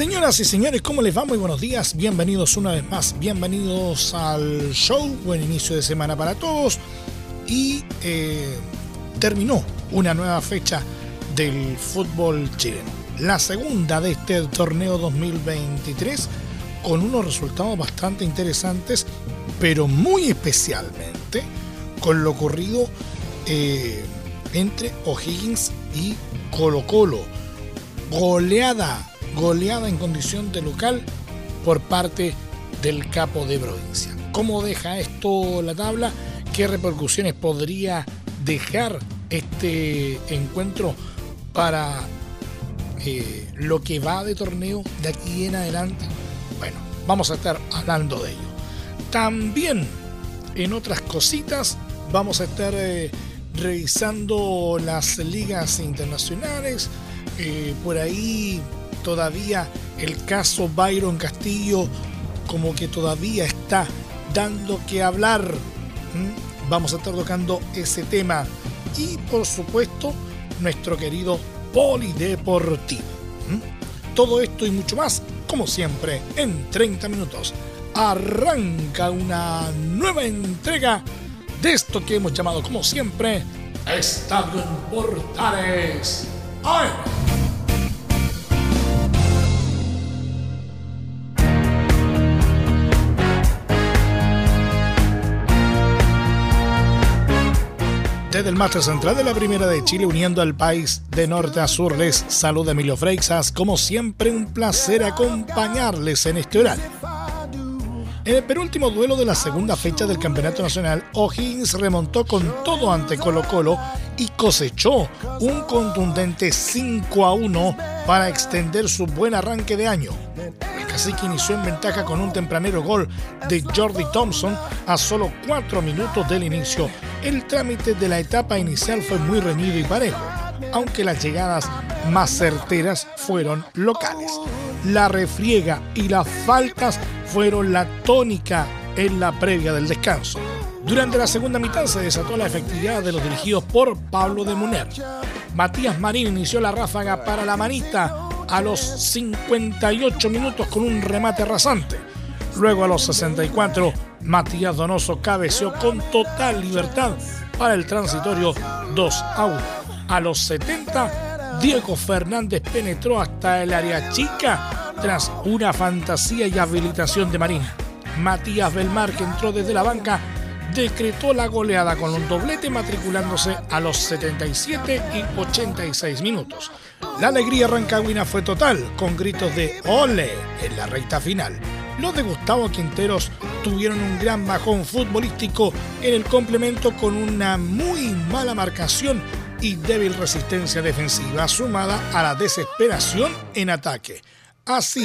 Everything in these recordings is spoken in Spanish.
Señoras y señores, ¿cómo les va? Muy buenos días, bienvenidos una vez más, bienvenidos al show, buen inicio de semana para todos y eh, terminó una nueva fecha del fútbol chileno, la segunda de este torneo 2023 con unos resultados bastante interesantes, pero muy especialmente con lo ocurrido eh, entre O'Higgins y Colo Colo. Goleada goleada en condición de local por parte del capo de provincia. ¿Cómo deja esto la tabla? ¿Qué repercusiones podría dejar este encuentro para eh, lo que va de torneo de aquí en adelante? Bueno, vamos a estar hablando de ello. También en otras cositas vamos a estar eh, revisando las ligas internacionales. Eh, por ahí todavía el caso Byron Castillo como que todavía está dando que hablar. Vamos a estar tocando ese tema. Y por supuesto, nuestro querido Polideportivo. Todo esto y mucho más, como siempre, en 30 minutos. Arranca una nueva entrega de esto que hemos llamado, como siempre, Estadio en Portales. ¡Ay! Desde el máster central de la Primera de Chile, uniendo al país de norte a sur, les saluda Emilio Freixas. Como siempre, un placer acompañarles en este horario. En el penúltimo duelo de la segunda fecha del Campeonato Nacional, O'Higgins remontó con todo ante Colo Colo y cosechó un contundente 5 a 1 para extender su buen arranque de año. El cacique inició en ventaja con un tempranero gol de Jordi Thompson a solo 4 minutos del inicio el trámite de la etapa inicial fue muy reñido y parejo, aunque las llegadas más certeras fueron locales. La refriega y las faltas fueron la tónica en la previa del descanso. Durante la segunda mitad se desató la efectividad de los dirigidos por Pablo de Muner. Matías Marín inició la ráfaga para la manita a los 58 minutos con un remate rasante. Luego a los 64 Matías Donoso cabeció con total libertad para el transitorio 2 a 1. A los 70, Diego Fernández penetró hasta el área chica tras una fantasía y habilitación de Marina. Matías Belmar, que entró desde la banca, decretó la goleada con un doblete matriculándose a los 77 y 86 minutos. La alegría rancagüina fue total, con gritos de ¡Ole! en la recta final los de Gustavo Quinteros tuvieron un gran bajón futbolístico en el complemento con una muy mala marcación y débil resistencia defensiva sumada a la desesperación en ataque. Así,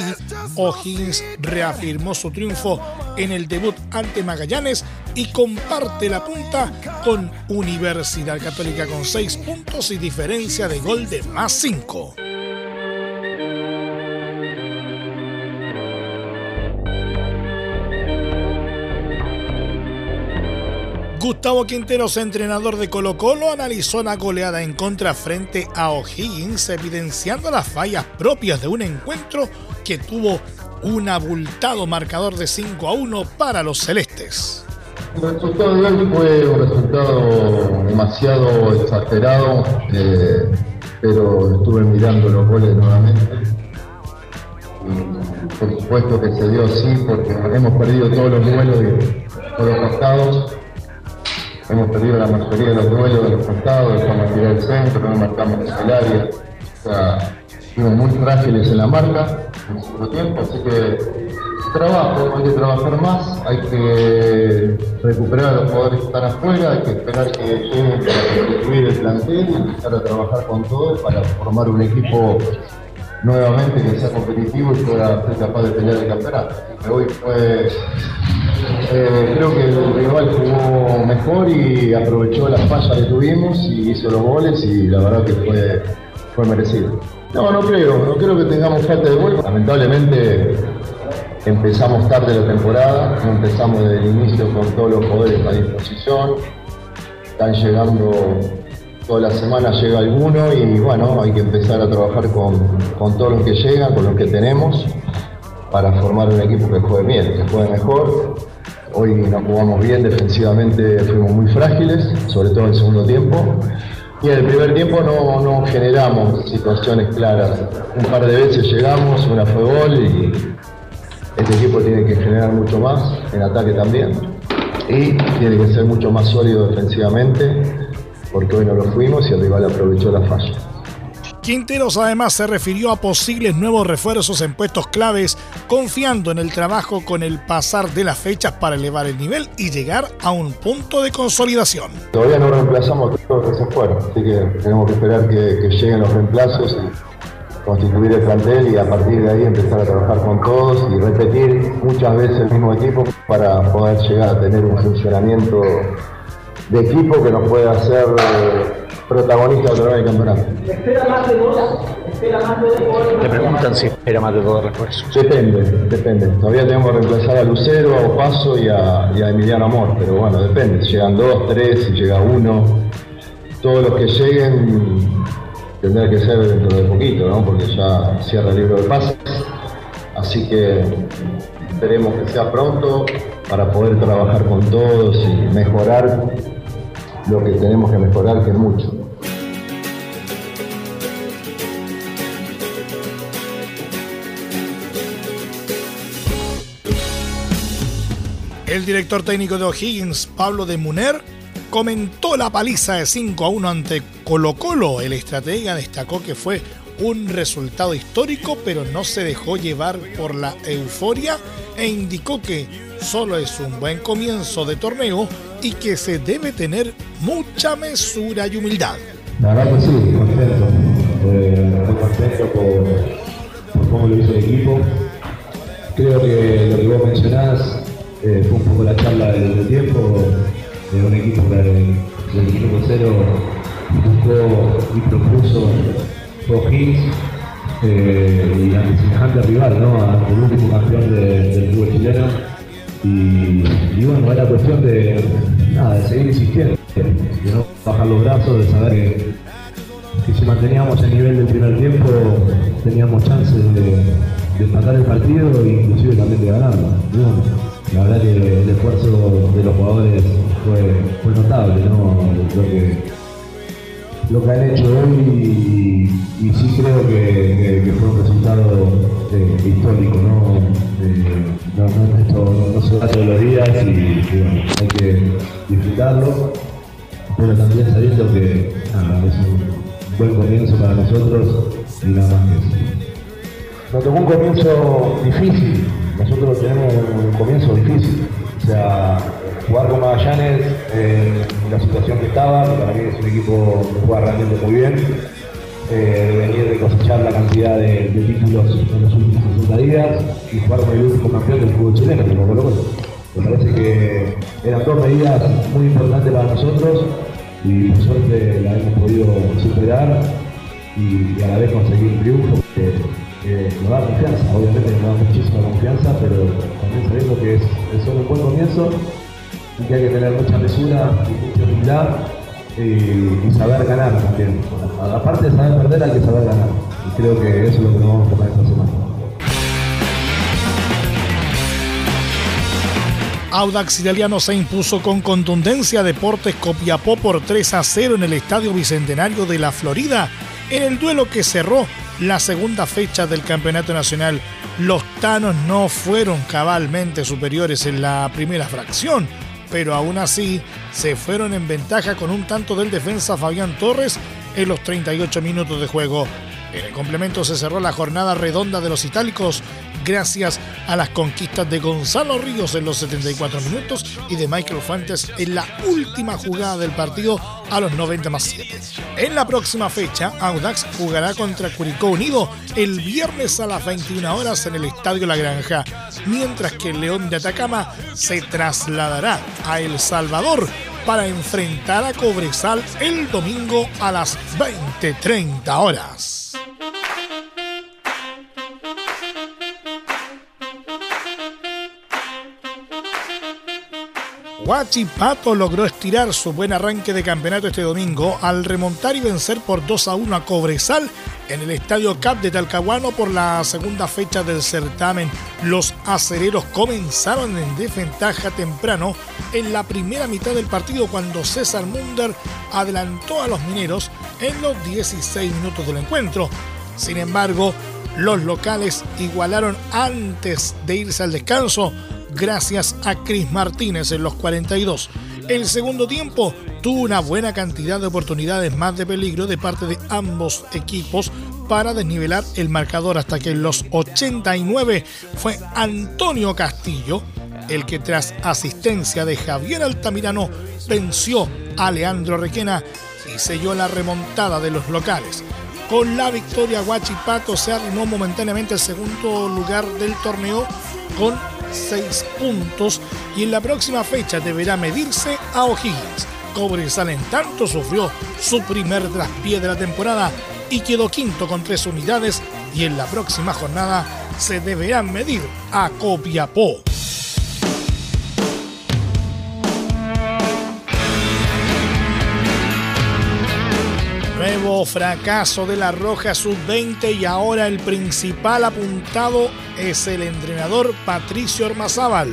O'Higgins reafirmó su triunfo en el debut ante Magallanes y comparte la punta con Universidad Católica con 6 puntos y diferencia de gol de más 5. Gustavo Quinteros, entrenador de Colo Colo, analizó la goleada en contra frente a O'Higgins, evidenciando las fallas propias de un encuentro que tuvo un abultado marcador de 5 a 1 para los celestes. El resultado de hoy fue un resultado demasiado exagerado, eh, pero estuve mirando los goles nuevamente. por supuesto que se dio así porque hemos perdido todos los duelos de todos los costados Hemos perdido la mayoría de los duelos de los costados, dejamos tirar el centro, no marcamos el área. O sea, fuimos muy frágiles en la marca en segundo tiempo, así que trabajo, hay que trabajar más, hay que recuperar a los jugadores que están afuera, hay que esperar que lleguen para construir el plantel y empezar a trabajar con todo para formar un equipo nuevamente que sea competitivo y pueda ser capaz de pelear el campeonato. Hoy fue, eh, creo que el rival jugó mejor y aprovechó las fallas que tuvimos y hizo los goles y la verdad que fue, fue merecido. No, no creo, no creo que tengamos falta de gol. Lamentablemente empezamos tarde la temporada, empezamos desde el inicio con todos los poderes a disposición. Están llegando toda la semana llega alguno y bueno, hay que empezar a trabajar con, con todos los que llegan, con los que tenemos, para formar un equipo que juegue bien, que juegue mejor. Hoy nos jugamos bien, defensivamente fuimos muy frágiles, sobre todo en el segundo tiempo. Y en el primer tiempo no, generamos situaciones claras. Un par de veces llegamos, una fue gol y este equipo tiene que generar mucho más, en ataque también. Y tiene que ser mucho más sólido defensivamente porque hoy no lo fuimos y el rival aprovechó la falla. Quinteros además se refirió a posibles nuevos refuerzos en puestos claves, confiando en el trabajo con el pasar de las fechas para elevar el nivel y llegar a un punto de consolidación. Todavía no reemplazamos todos los que se fueron, así que tenemos que esperar que, lleguen los reemplazos y constituir el plantel y a partir de ahí empezar a trabajar con todos y repetir muchas veces el mismo equipo para poder llegar a tener un funcionamiento de equipo que nos pueda hacer eh, protagonista otra vez del campeonato. ¿Espera más de dos? ¿Espera más de dos? Te preguntan si espera más de dos refuerzos. Depende, depende. Todavía tenemos que reemplazar a Lucero, a Opaso y a, y a Emiliano Amor, pero bueno, depende. Si llegan dos, tres, si llega uno. Todos los que lleguen tendrá que ser dentro de poquito, ¿no? Porque ya cierra el libro de pases. Así que esperemos que sea pronto para poder trabajar con todos y mejorar lo que tenemos que mejorar, que es mucho. El director técnico de O'Higgins, Pablo de Muner, comentó la paliza de 5 a 1 ante Colo Colo. El estratega destacó que fue un resultado histórico, pero no se dejó llevar por la euforia e indicó que solo es un buen comienzo de torneo y que se debe tener mucha mesura y humildad. La verdad que sí, contento. Eh, muy contento por, cómo lo hizo el equipo. Creo que lo que vos mencionás eh, fue un poco la charla del, tiempo de un equipo que del equipo cero buscó y propuso O'Higgins eh, y ante semejante rival, ¿no? Ante el último campeón del fútbol chileno. Y, bueno, era cuestión de, nada, de seguir insistiendo, de no bajar los brazos, de saber que, si manteníamos el nivel del primer tiempo teníamos chances de, empatar el partido e inclusive también de ganarlo. la verdad que el esfuerzo de los jugadores fue, notable, ¿no? Que lo que han hecho hoy y, sí creo que, fue un resultado eh, histórico, ¿no? Eh, no, esto no se da todos los días y, bueno, hay que disfrutarlo, pero también sabiendo que es un buen comienzo para nosotros y nada más que eso. Nos tocó un comienzo difícil, nosotros tenemos un comienzo difícil, o sea, jugar con Magallanes en la situación que estaba, para mí es un equipo que juega realmente muy bien. Eh, venir de cosechar la cantidad de, títulos en los últimos 60 días y jugar con el último campeón del fútbol chileno, como Colo Me parece que eran dos medidas muy importantes para nosotros y por suerte la hemos podido superar y, a la vez conseguir un triunfo que, nos da confianza, obviamente nos da muchísima confianza, pero también sabiendo que es, es solo un buen comienzo y que hay que tener mucha mesura y mucha humildad y, saber ganar también. Aparte de saber perder, hay que saber ganar. Y creo que eso es lo que nos vamos a tomar esta semana. Audax Italiano se impuso con contundencia Deportes Copiapó por 3 a 0 en el Estadio Bicentenario de la Florida, en el duelo que cerró la segunda fecha del Campeonato Nacional. Los Tanos no fueron cabalmente superiores en la primera fracción, pero aún así se fueron en ventaja con un tanto del defensa Fabián Torres en los 38 minutos de juego. En el complemento se cerró la jornada redonda de los itálicos gracias a las conquistas de Gonzalo Ríos en los 74 minutos y de Michael Fuentes en la última jugada del partido a los 90 más 7. En la próxima fecha, Audax jugará contra Curicó Unido el viernes a las 21 horas en el Estadio La Granja, mientras que el León de Atacama se trasladará a El Salvador para enfrentar a Cobresal el domingo a las 20.30 horas. Huachipato logró estirar su buen arranque de campeonato este domingo al remontar y vencer por 2 a 1 a Cobresal en el Estadio Cap de Talcahuano por la segunda fecha del certamen. Los acereros comenzaron en desventaja temprano en la primera mitad del partido cuando César Munder adelantó a los mineros en los 16 minutos del encuentro. Sin embargo, los locales igualaron antes de irse al descanso gracias a Cris Martínez en los 42. El segundo tiempo tuvo una buena cantidad de oportunidades más de peligro de parte de ambos equipos para desnivelar el marcador hasta que en los 89 fue Antonio Castillo el que tras asistencia de Javier Altamirano venció a Leandro Requena y selló la remontada de los locales. Con la victoria, Guachipato se arrimó momentáneamente el segundo lugar del torneo con 6 puntos y en la próxima fecha deberá medirse a O'Higgins. Cobresal en tanto sufrió su primer traspié de la temporada y quedó quinto con tres unidades y en la próxima jornada se deberán medir a Copiapó. Nuevo fracaso de la Roja Sub-20 y ahora el principal apuntado es el entrenador Patricio Ormazábal.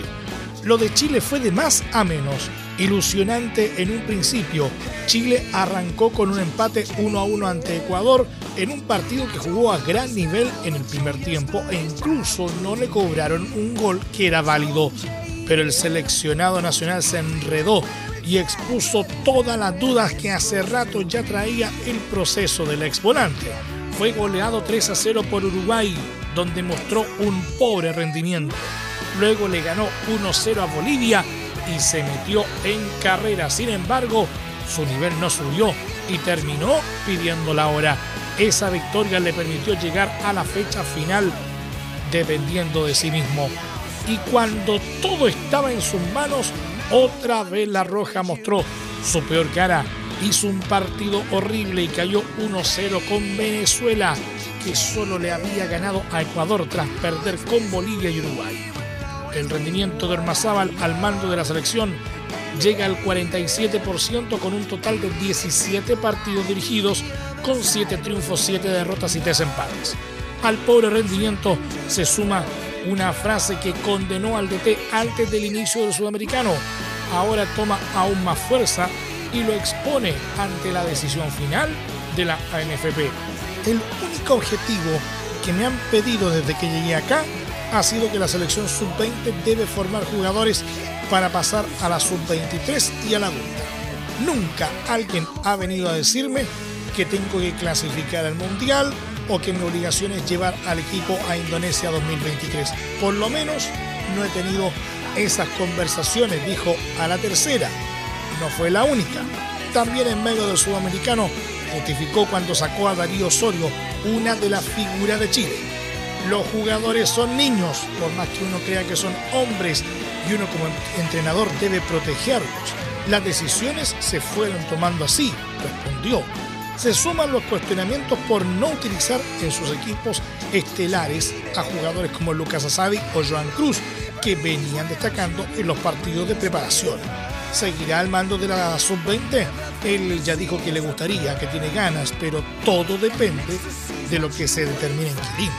Lo de Chile fue de más a menos. Ilusionante en un principio, Chile arrancó con un empate 1 a 1 ante Ecuador en un partido que jugó a gran nivel en el primer tiempo e incluso no le cobraron un gol que era válido. Pero el seleccionado nacional se enredó y expuso todas las dudas que hace rato ya traía el proceso del exponente. Fue goleado 3 a 0 por Uruguay, donde mostró un pobre rendimiento. Luego le ganó 1-0 a Bolivia y se metió en carrera. Sin embargo, su nivel no subió y terminó pidiendo la hora. Esa victoria le permitió llegar a la fecha final dependiendo de sí mismo. Y cuando todo estaba en sus manos, otra vez la Roja mostró su peor cara. Hizo un partido horrible y cayó 1-0 con Venezuela que solo le había ganado a Ecuador tras perder con Bolivia y Uruguay. El rendimiento de Ormazábal al mando de la selección llega al 47% con un total de 17 partidos dirigidos, con 7 triunfos, 7 derrotas y 3 empates. Al pobre rendimiento se suma una frase que condenó al DT antes del inicio del sudamericano. Ahora toma aún más fuerza y lo expone ante la decisión final de la ANFP. El único objetivo que me han pedido desde que llegué acá ha sido que la selección sub-20 debe formar jugadores para pasar a la sub-23 y a la adulta. Nunca alguien ha venido a decirme que tengo que clasificar al mundial o que mi obligación es llevar al equipo a Indonesia 2023. Por lo menos no he tenido esas conversaciones, dijo a la tercera. No fue la única. También en medio del sudamericano justificó cuando sacó a Darío Osorio, una de las figuras de Chile. Los jugadores son niños, por más que uno crea que son hombres y uno como entrenador debe protegerlos. Las decisiones se fueron tomando así, respondió. Se suman los cuestionamientos por no utilizar en sus equipos estelares a jugadores como Lucas Asadi o Joan Cruz, que venían destacando en los partidos de preparación seguirá al mando de la sub-20. Él ya dijo que le gustaría, que tiene ganas, pero todo depende de lo que se determine en Kirin.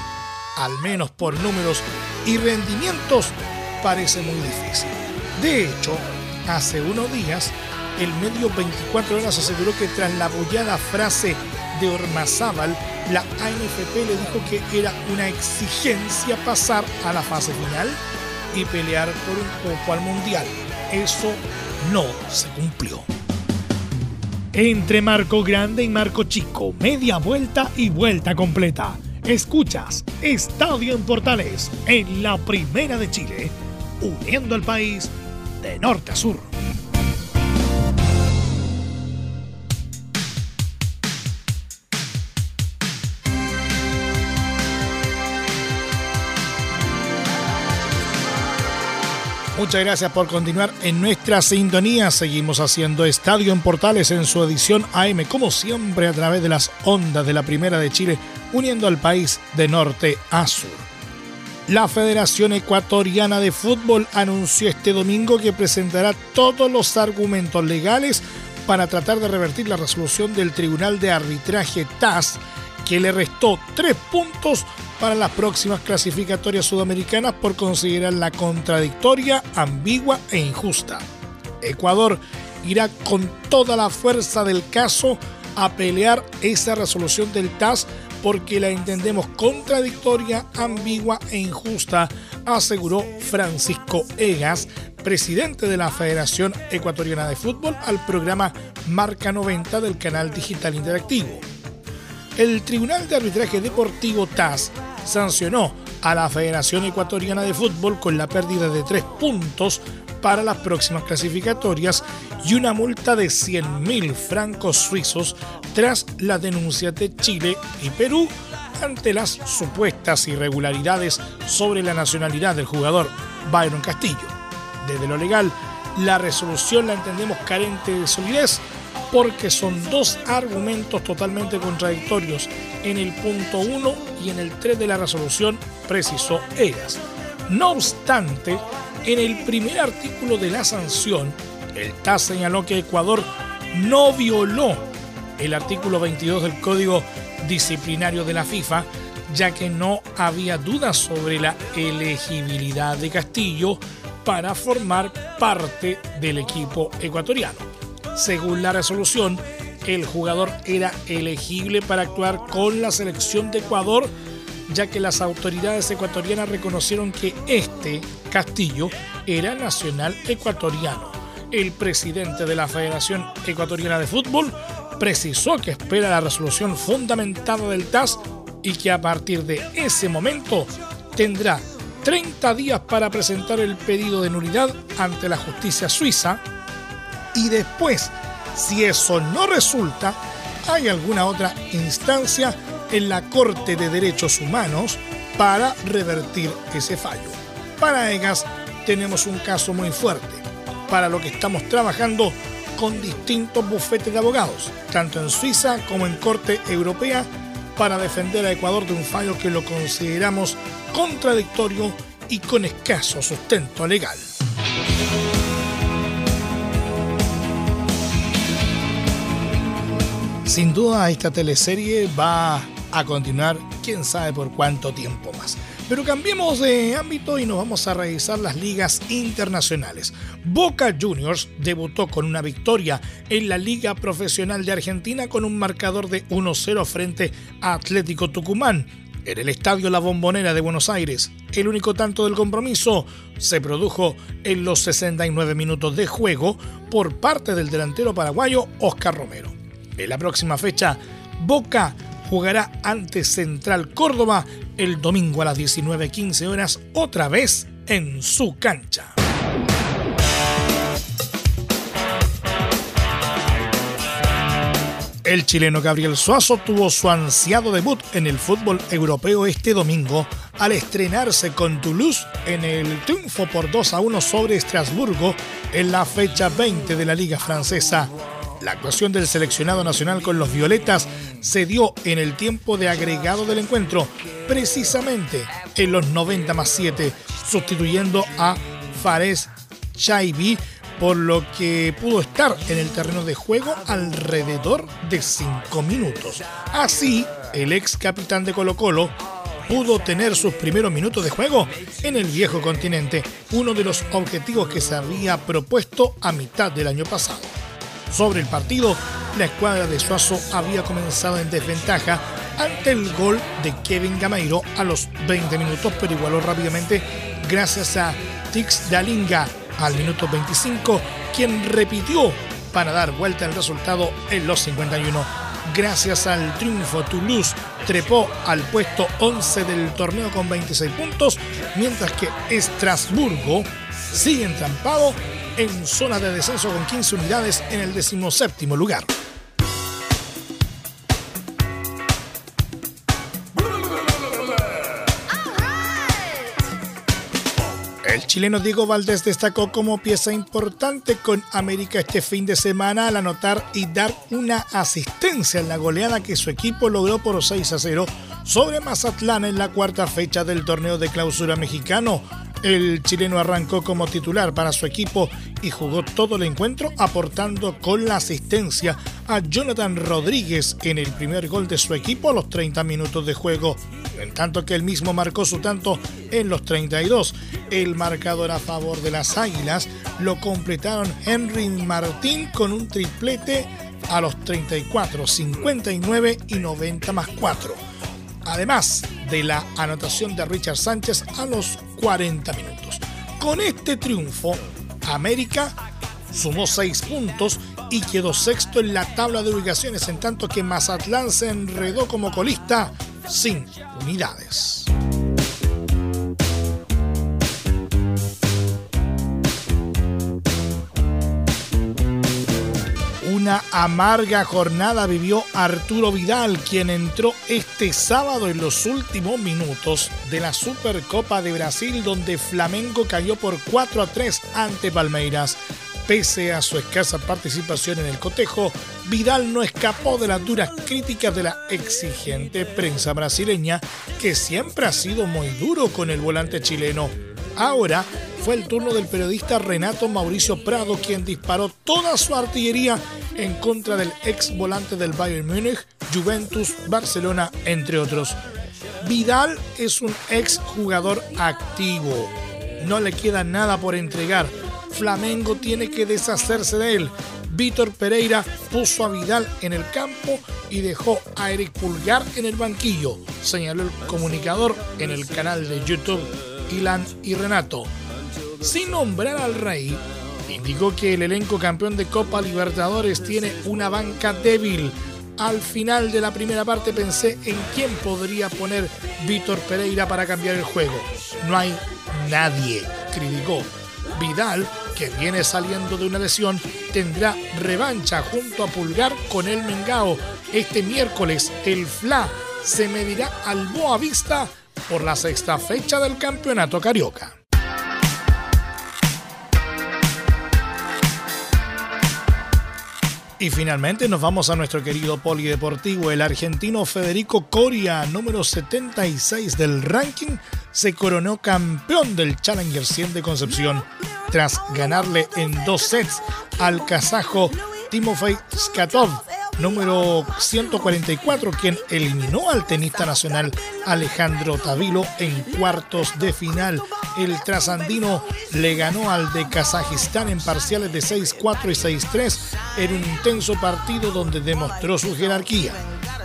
Al menos por números y rendimientos parece muy difícil. De hecho, hace unos días, el medio 24 horas aseguró que tras la bollada frase de Ormazábal, la ANFP le dijo que era una exigencia pasar a la fase final y pelear por un poco al mundial. Eso no se cumplió. Entre Marco Grande y Marco Chico, media vuelta y vuelta completa. Escuchas Estadio en Portales en la Primera de Chile, uniendo al país de norte a sur. Muchas gracias por continuar en nuestra sintonía. Seguimos haciendo Estadio en Portales en su edición AM, como siempre, a través de las ondas de la Primera de Chile, uniendo al país de norte a sur. La Federación Ecuatoriana de Fútbol anunció este domingo que presentará todos los argumentos legales para tratar de revertir la resolución del Tribunal de Arbitraje TAS, que le restó tres puntos para las próximas clasificatorias sudamericanas por considerarla contradictoria, ambigua e injusta. Ecuador irá con toda la fuerza del caso a pelear esa resolución del TAS porque la entendemos contradictoria, ambigua e injusta, aseguró Francisco Egas, presidente de la Federación Ecuatoriana de Fútbol, al programa Marca 90 del canal digital interactivo el Tribunal de Arbitraje Deportivo TAS sancionó a la Federación Ecuatoriana de Fútbol con la pérdida de tres puntos para las próximas clasificatorias y una multa de 100.000 francos suizos tras la denuncia de Chile y Perú ante las supuestas irregularidades sobre la nacionalidad del jugador Byron Castillo. Desde lo legal, la resolución la entendemos carente de solidez porque son dos argumentos totalmente contradictorios en el punto 1 y en el 3 de la resolución, precisó ellas. No obstante, en el primer artículo de la sanción, el TAS señaló que Ecuador no violó el artículo 22 del Código Disciplinario de la FIFA, ya que no había dudas sobre la elegibilidad de Castillo para formar parte del equipo ecuatoriano. Según la resolución, el jugador era elegible para actuar con la selección de Ecuador, ya que las autoridades ecuatorianas reconocieron que este, Castillo, era nacional ecuatoriano. El presidente de la Federación Ecuatoriana de Fútbol precisó que espera la resolución fundamentada del TAS y que a partir de ese momento tendrá 30 días para presentar el pedido de nulidad ante la justicia suiza y después, si eso no resulta, hay alguna otra instancia en la Corte de Derechos Humanos para revertir ese fallo. Para EGAS tenemos un caso muy fuerte, para lo que estamos trabajando con distintos bufetes de abogados, tanto en Suiza como en Corte Europea, para defender a Ecuador de un fallo que lo consideramos contradictorio y con escaso sustento legal. Sin duda esta teleserie va a continuar quién sabe por cuánto tiempo más. Pero cambiemos de ámbito y nos vamos a revisar las ligas internacionales. Boca Juniors debutó con una victoria en la Liga Profesional de Argentina con un marcador de 1-0 frente a Atlético Tucumán. En el estadio La Bombonera de Buenos Aires, el único tanto del compromiso se produjo en los 69 minutos de juego por parte del delantero paraguayo Oscar Romero. En la próxima fecha, Boca jugará ante Central Córdoba el domingo a las 19.15 horas, otra vez en su cancha. El chileno Gabriel Suazo tuvo su ansiado debut en el fútbol europeo este domingo al estrenarse con Toulouse en el triunfo por 2 a 1 sobre Estrasburgo en la fecha 20 de la Liga Francesa. La actuación del seleccionado nacional con los violetas se dio en el tiempo de agregado del encuentro, precisamente en los 90 más 7, sustituyendo a Fares Chaibi, por lo que pudo estar en el terreno de juego alrededor de 5 minutos. Así, el ex capitán de Colo Colo pudo tener sus primeros minutos de juego en el viejo continente, uno de los objetivos que se había propuesto a mitad del año pasado. Sobre el partido, la escuadra de Suazo había comenzado en desventaja ante el gol de Kevin Gameiro a los 20 minutos, pero igualó rápidamente gracias a Tix Dalinga al minuto 25, quien repitió para dar vuelta al resultado en los 51. Gracias al triunfo, Toulouse trepó al puesto 11 del torneo con 26 puntos, mientras que Estrasburgo sigue entrampado en zona de descenso con 15 unidades en el decimoséptimo lugar. El chileno Diego Valdés destacó como pieza importante con América este fin de semana al anotar y dar una asistencia en la goleada que su equipo logró por 6 a 0 sobre Mazatlán en la cuarta fecha del torneo de clausura mexicano. El chileno arrancó como titular para su equipo y jugó todo el encuentro aportando con la asistencia a Jonathan Rodríguez en el primer gol de su equipo a los 30 minutos de juego, en tanto que él mismo marcó su tanto en los 32. El marcador a favor de las Águilas lo completaron Henry Martín con un triplete a los 34, 59 y 90 más 4 además de la anotación de Richard Sánchez a los 40 minutos. Con este triunfo, América sumó 6 puntos y quedó sexto en la tabla de ubicaciones, en tanto que Mazatlán se enredó como colista sin unidades. Una amarga jornada vivió Arturo Vidal, quien entró este sábado en los últimos minutos de la Supercopa de Brasil, donde Flamengo cayó por 4 a 3 ante Palmeiras. Pese a su escasa participación en el cotejo, Vidal no escapó de las duras críticas de la exigente prensa brasileña, que siempre ha sido muy duro con el volante chileno. Ahora fue el turno del periodista Renato Mauricio Prado, quien disparó toda su artillería en contra del ex volante del Bayern Múnich, Juventus, Barcelona, entre otros. Vidal es un ex jugador activo. No le queda nada por entregar. Flamengo tiene que deshacerse de él. Víctor Pereira puso a Vidal en el campo y dejó a Eric Pulgar en el banquillo, señaló el comunicador en el canal de YouTube Ilan y Renato. Sin nombrar al rey, indicó que el elenco campeón de Copa Libertadores tiene una banca débil. Al final de la primera parte pensé en quién podría poner Víctor Pereira para cambiar el juego. No hay nadie, criticó. Vidal, que viene saliendo de una lesión, tendrá revancha junto a Pulgar con el Mengao. Este miércoles el FLA se medirá al Boa Vista por la sexta fecha del Campeonato Carioca. Y finalmente nos vamos a nuestro querido polideportivo. El argentino Federico Coria, número 76 del ranking, se coronó campeón del Challenger 100 de Concepción tras ganarle en dos sets al kazajo Timofey Skatov número 144, quien eliminó al tenista nacional Alejandro Tavilo en cuartos de final. El trasandino le ganó al de Kazajistán en parciales de 6-4 y 6-3 en un intenso partido donde demostró su jerarquía.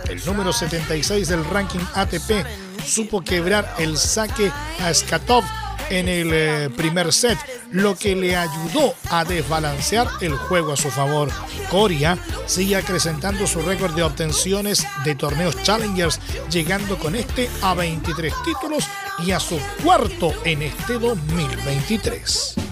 El número 76 del ranking ATP supo quebrar el saque a Skatov en el eh, primer set, lo que le ayudó a desbalancear el juego a su favor. Coria sigue acrecentando su récord de obtenciones de torneos Challengers, llegando con este a 23 títulos y a su cuarto en este 2023.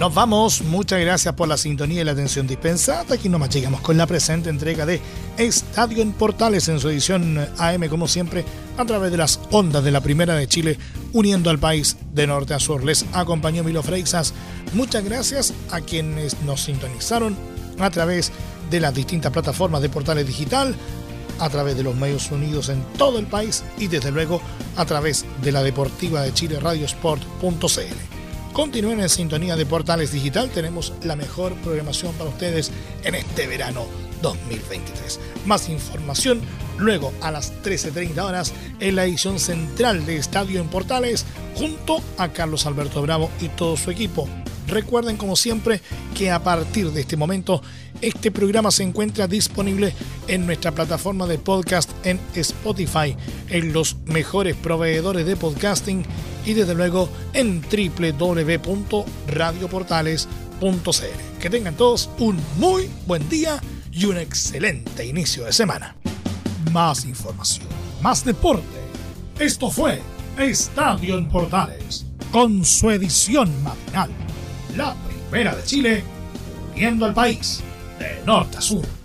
Nos vamos, muchas gracias por la sintonía y la atención dispensada. Aquí nomás llegamos con la presente entrega de Estadio en Portales en su edición AM, como siempre, a través de las ondas de la Primera de Chile, uniendo al país de norte a sur. Les acompañó Milo Freixas. Muchas gracias a quienes nos sintonizaron a través de las distintas plataformas de Portales Digital, a través de los medios unidos en todo el país y desde luego a través de la Deportiva de Chile Radiosport.cl. Continúen en sintonía de Portales Digital. Tenemos la mejor programación para ustedes en este verano 2023. Más información luego a las 13.30 horas en la edición central de Estadio en Portales junto a Carlos Alberto Bravo y todo su equipo. Recuerden como siempre que a partir de este momento este programa se encuentra disponible en nuestra plataforma de podcast en Spotify, en los mejores proveedores de podcasting y desde luego en www.radioportales.cl. Que tengan todos un muy buen día y un excelente inicio de semana. Más información, más deporte. Esto fue Estadio en Portales, con su edición matinal. La primera de Chile, viendo al país de norte a sur.